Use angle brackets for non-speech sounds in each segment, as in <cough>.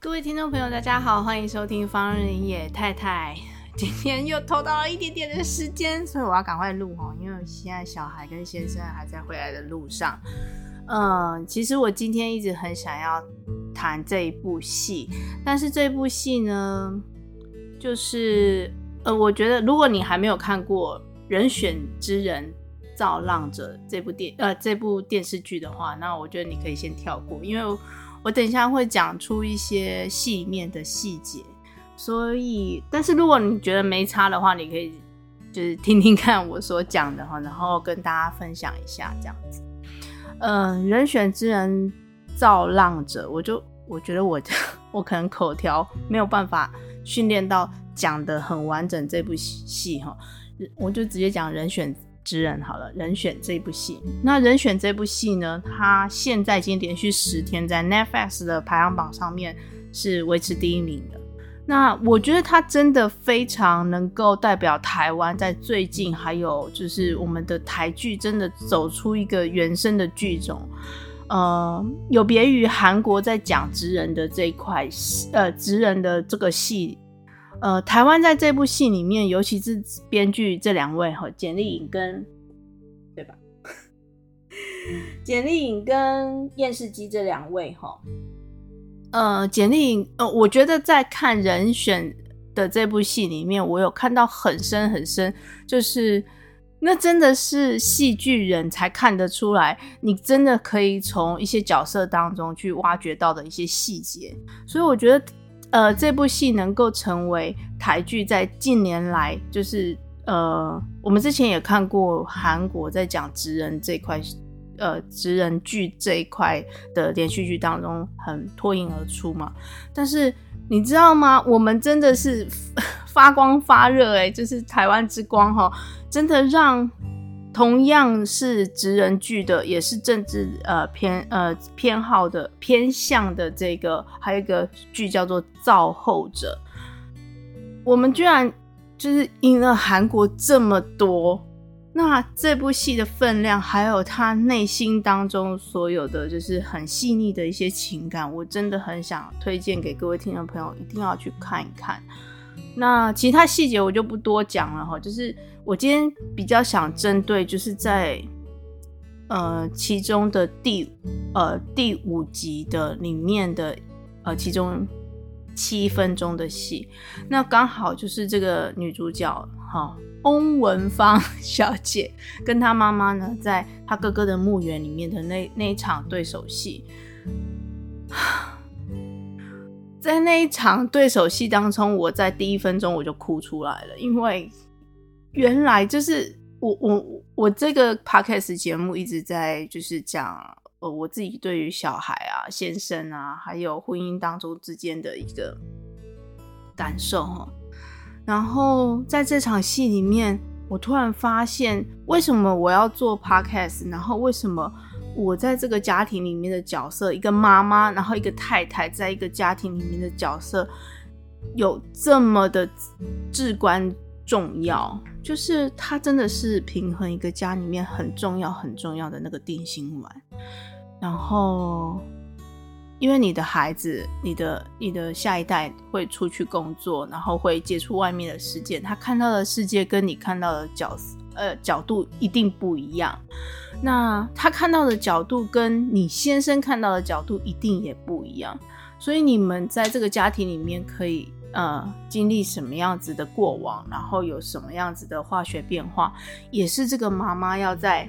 各位听众朋友，大家好，欢迎收听方人野太太。<laughs> 今天又偷到了一点点的时间，所以我要赶快录哦，因为现在小孩跟先生还在回来的路上。嗯，其实我今天一直很想要谈这一部戏，但是这部戏呢，就是呃，我觉得如果你还没有看过《人选之人造浪者》这部电呃这部电视剧的话，那我觉得你可以先跳过，因为我等一下会讲出一些戏里面的细节。所以，但是如果你觉得没差的话，你可以就是听听看我所讲的哈，然后跟大家分享一下这样子。嗯、人选之人造浪者，我就我觉得我 <laughs> 我可能口条没有办法训练到讲的很完整这部戏哈，我就直接讲人选之人好了。人选这部戏，那人选这部戏呢，它现在已经连续十天在 Netflix 的排行榜上面是维持第一名的。那我觉得它真的非常能够代表台湾在最近，还有就是我们的台剧真的走出一个原生的剧种，呃，有别于韩国在讲职人的这一块，呃，职人的这个戏，呃，台湾在这部戏里面，尤其是编剧这两位哈，简丽颖跟对吧？<laughs> 简丽颖跟燕世基这两位哈。呃，简丽颖，呃，我觉得在看人选的这部戏里面，我有看到很深很深，就是那真的是戏剧人才看得出来，你真的可以从一些角色当中去挖掘到的一些细节。所以我觉得，呃，这部戏能够成为台剧在近年来，就是呃，我们之前也看过韩国在讲职人这块。呃，职人剧这一块的连续剧当中很脱颖而出嘛，但是你知道吗？我们真的是 <laughs> 发光发热哎，就是台湾之光哈，真的让同样是职人剧的，也是政治呃偏呃偏好的偏向的这个，还有一个剧叫做《造后者》，我们居然就是赢了韩国这么多。那这部戏的分量，还有他内心当中所有的，就是很细腻的一些情感，我真的很想推荐给各位听众朋友，一定要去看一看。那其他细节我就不多讲了哈，就是我今天比较想针对，就是在呃其中的第呃第五集的里面的呃其中七分钟的戏，那刚好就是这个女主角哈。翁文芳小姐跟她妈妈呢，在她哥哥的墓园里面的那那一场对手戏，在那一场对手戏当中，我在第一分钟我就哭出来了，因为原来就是我我我这个 podcast 节目一直在就是讲呃我自己对于小孩啊、先生啊，还有婚姻当中之间的一个感受哈。然后在这场戏里面，我突然发现，为什么我要做 podcast？然后为什么我在这个家庭里面的角色，一个妈妈，然后一个太太，在一个家庭里面的角色，有这么的至关重要？就是它真的是平衡一个家里面很重要、很重要的那个定心丸。然后。因为你的孩子，你的你的下一代会出去工作，然后会接触外面的世界，他看到的世界跟你看到的角色呃角度一定不一样。那他看到的角度跟你先生看到的角度一定也不一样。所以你们在这个家庭里面可以呃经历什么样子的过往，然后有什么样子的化学变化，也是这个妈妈要在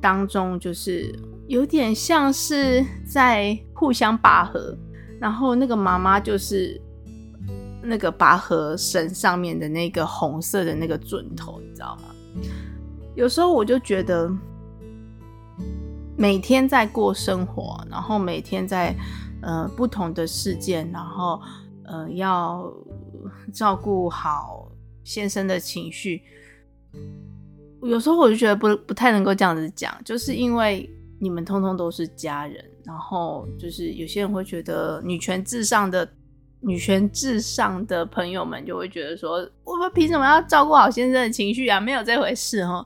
当中就是。有点像是在互相拔河，然后那个妈妈就是那个拔河绳上面的那个红色的那个准头，你知道吗？有时候我就觉得，每天在过生活，然后每天在呃不同的事件，然后呃要照顾好先生的情绪。有时候我就觉得不不太能够这样子讲，就是因为你们通通都是家人，然后就是有些人会觉得女权至上的女权至上的朋友们就会觉得说，我们凭什么要照顾好先生的情绪啊？没有这回事哈。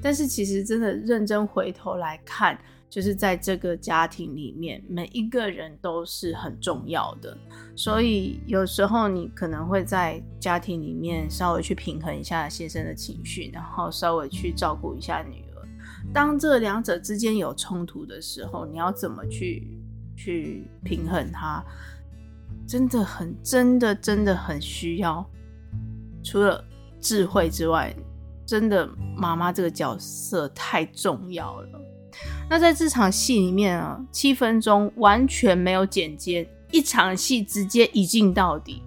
但是其实真的认真回头来看。就是在这个家庭里面，每一个人都是很重要的，所以有时候你可能会在家庭里面稍微去平衡一下先生的情绪，然后稍微去照顾一下女儿。当这两者之间有冲突的时候，你要怎么去去平衡它？真的很、真的、真的很需要，除了智慧之外，真的妈妈这个角色太重要了。那在这场戏里面啊，七分钟完全没有剪接，一场戏直接一镜到底。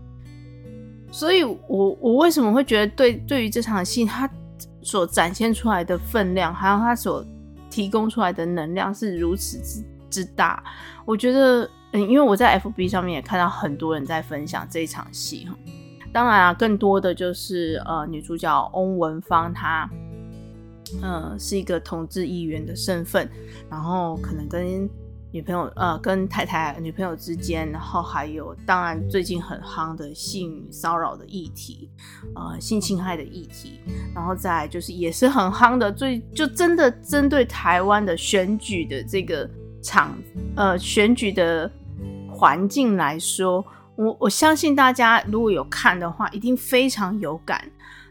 所以我我为什么会觉得对对于这场戏，它所展现出来的分量，还有它所提供出来的能量是如此之之大？我觉得，嗯，因为我在 FB 上面也看到很多人在分享这一场戏哈。当然啊，更多的就是呃女主角翁文芳她。呃，是一个同志议员的身份，然后可能跟女朋友呃，跟太太、女朋友之间，然后还有当然最近很夯的性骚扰的议题，呃，性侵害的议题，然后再就是也是很夯的，最就真的针对台湾的选举的这个场呃选举的环境来说，我我相信大家如果有看的话，一定非常有感。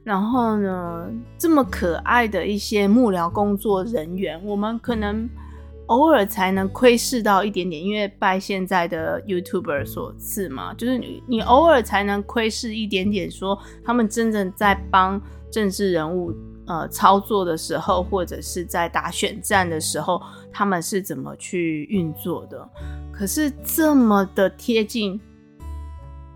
然后呢，这么可爱的一些幕僚工作人员，我们可能偶尔才能窥视到一点点，因为拜现在的 YouTuber 所赐嘛，就是你你偶尔才能窥视一点点，说他们真正在帮政治人物呃操作的时候，或者是在打选战的时候，他们是怎么去运作的。可是这么的贴近。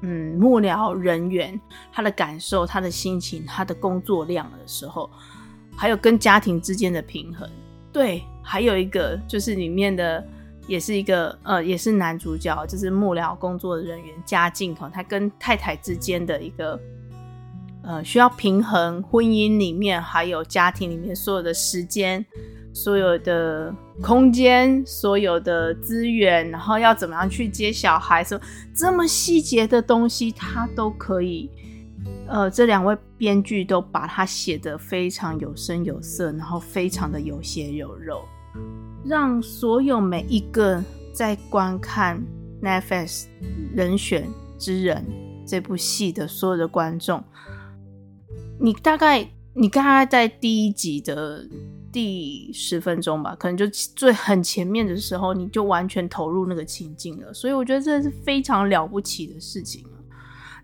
嗯，幕僚人员他的感受、他的心情、他的工作量的时候，还有跟家庭之间的平衡，对，还有一个就是里面的也是一个呃，也是男主角，就是幕僚工作的人员家境哈，他跟太太之间的一个呃需要平衡婚姻里面还有家庭里面所有的时间。所有的空间，所有的资源，然后要怎么样去接小孩，说这么细节的东西，他都可以。呃，这两位编剧都把它写得非常有声有色，然后非常的有血有肉，让所有每一个在观看 Netflix 人选之人这部戏的所有的观众，你大概，你刚刚在第一集的。第十分钟吧，可能就最很前面的时候，你就完全投入那个情境了。所以我觉得这是非常了不起的事情。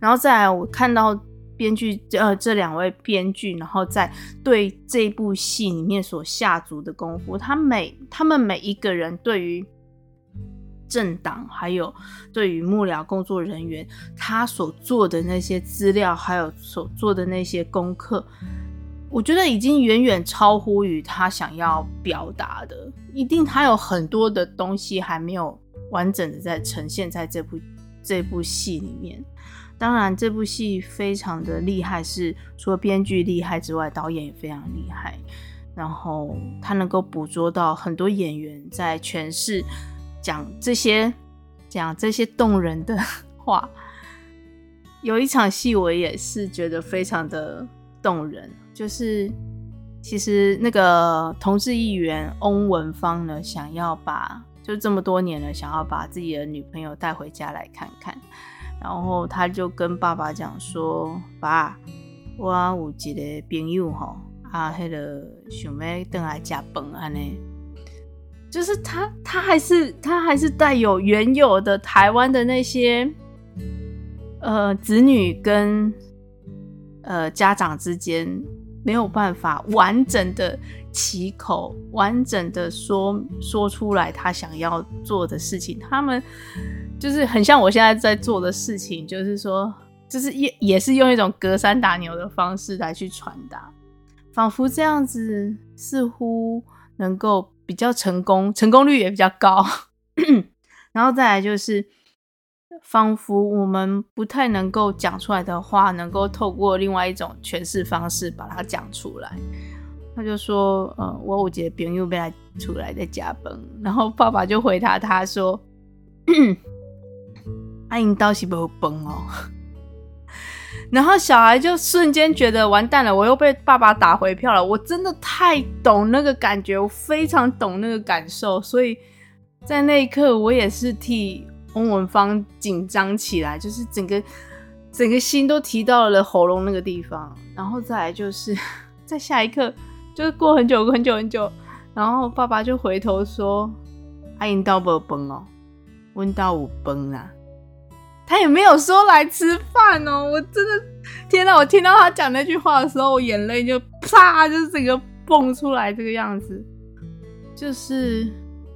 然后再来，我看到编剧呃这两位编剧，然后在对这部戏里面所下足的功夫，他每他们每一个人对于政党，还有对于幕僚工作人员，他所做的那些资料，还有所做的那些功课。我觉得已经远远超乎于他想要表达的，一定他有很多的东西还没有完整的在呈现在这部这部戏里面。当然，这部戏非常的厉害，是除了编剧厉害之外，导演也非常厉害。然后他能够捕捉到很多演员在诠释讲这些讲这些动人的话。有一场戏，我也是觉得非常的动人。就是，其实那个同志议员翁文芳呢，想要把就这么多年了，想要把自己的女朋友带回家来看看，然后他就跟爸爸讲说：“爸，我有一个朋友吼，啊，那个想要等来吃饭安呢。”就是他，他还是他还是带有原有的台湾的那些呃子女跟呃家长之间。没有办法完整的起口，完整的说说出来他想要做的事情。他们就是很像我现在在做的事情，就是说，就是也也是用一种隔山打牛的方式来去传达，仿佛这样子似乎能够比较成功，成功率也比较高。<coughs> 然后再来就是，仿佛我们不太能够讲出来的话，能够透过另外一种诠释方式把它讲出来。他就说：“呃，我有一个朋友被他出来在加班。”然后爸爸就回答他说：“阿英倒是没有崩哦。”然后小孩就瞬间觉得完蛋了，我又被爸爸打回票了。我真的太懂那个感觉，我非常懂那个感受，所以在那一刻，我也是替翁文芳紧张起来，就是整个整个心都提到了喉咙那个地方。然后再来就是 <laughs> 在下一刻，就是过很久很久很久，然后爸爸就回头说：“阿英到不崩哦，温到五崩啦。”他也没有说来吃饭哦，我真的天哪！我听到他讲那句话的时候，我眼泪就啪，就是整个蹦出来这个样子。就是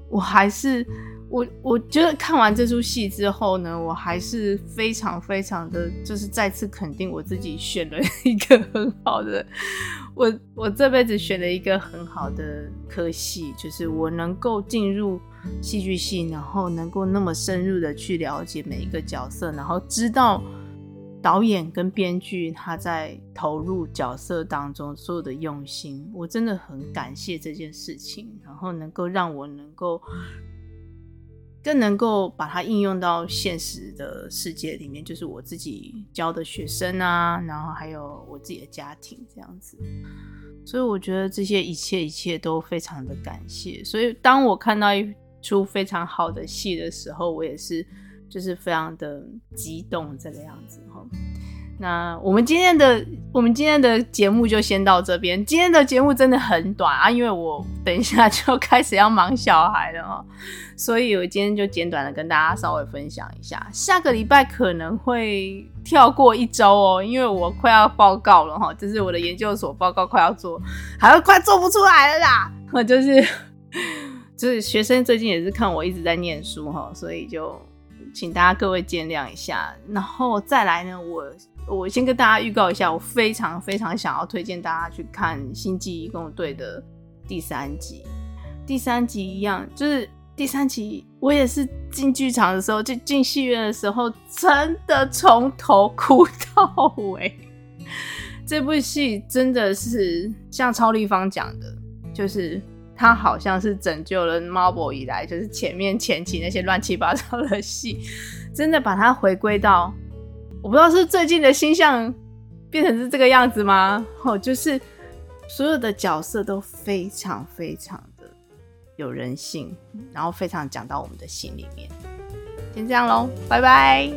我还是我，我觉得看完这出戏之后呢，我还是非常非常的，就是再次肯定我自己选了一个很好的，<laughs> 我我这辈子选了一个很好的科系，就是我能够进入。戏剧系，然后能够那么深入的去了解每一个角色，然后知道导演跟编剧他在投入角色当中所有的用心，我真的很感谢这件事情，然后能够让我能够更能够把它应用到现实的世界里面，就是我自己教的学生啊，然后还有我自己的家庭这样子，所以我觉得这些一切一切都非常的感谢。所以当我看到一出非常好的戏的时候，我也是就是非常的激动这个样子哈。那我们今天的我们今天的节目就先到这边。今天的节目真的很短啊，因为我等一下就开始要忙小孩了哈，所以我今天就简短的跟大家稍微分享一下。下个礼拜可能会跳过一周哦，因为我快要报告了哈，就是我的研究所报告快要做，还要快做不出来了啦，<laughs> 我就是。就是学生最近也是看我一直在念书哈，所以就请大家各位见谅一下。然后再来呢，我我先跟大家预告一下，我非常非常想要推荐大家去看《星际异攻队》的第三集。第三集一样，就是第三集我也是进剧场的时候，就进戏院的时候，真的从头哭到尾。这部戏真的是像超立方讲的，就是。他好像是拯救了 Marvel 以来，就是前面前期那些乱七八糟的戏，真的把它回归到，我不知道是最近的星象变成是这个样子吗？哦，就是所有的角色都非常非常的有人性，然后非常讲到我们的心里面。先这样喽，拜拜。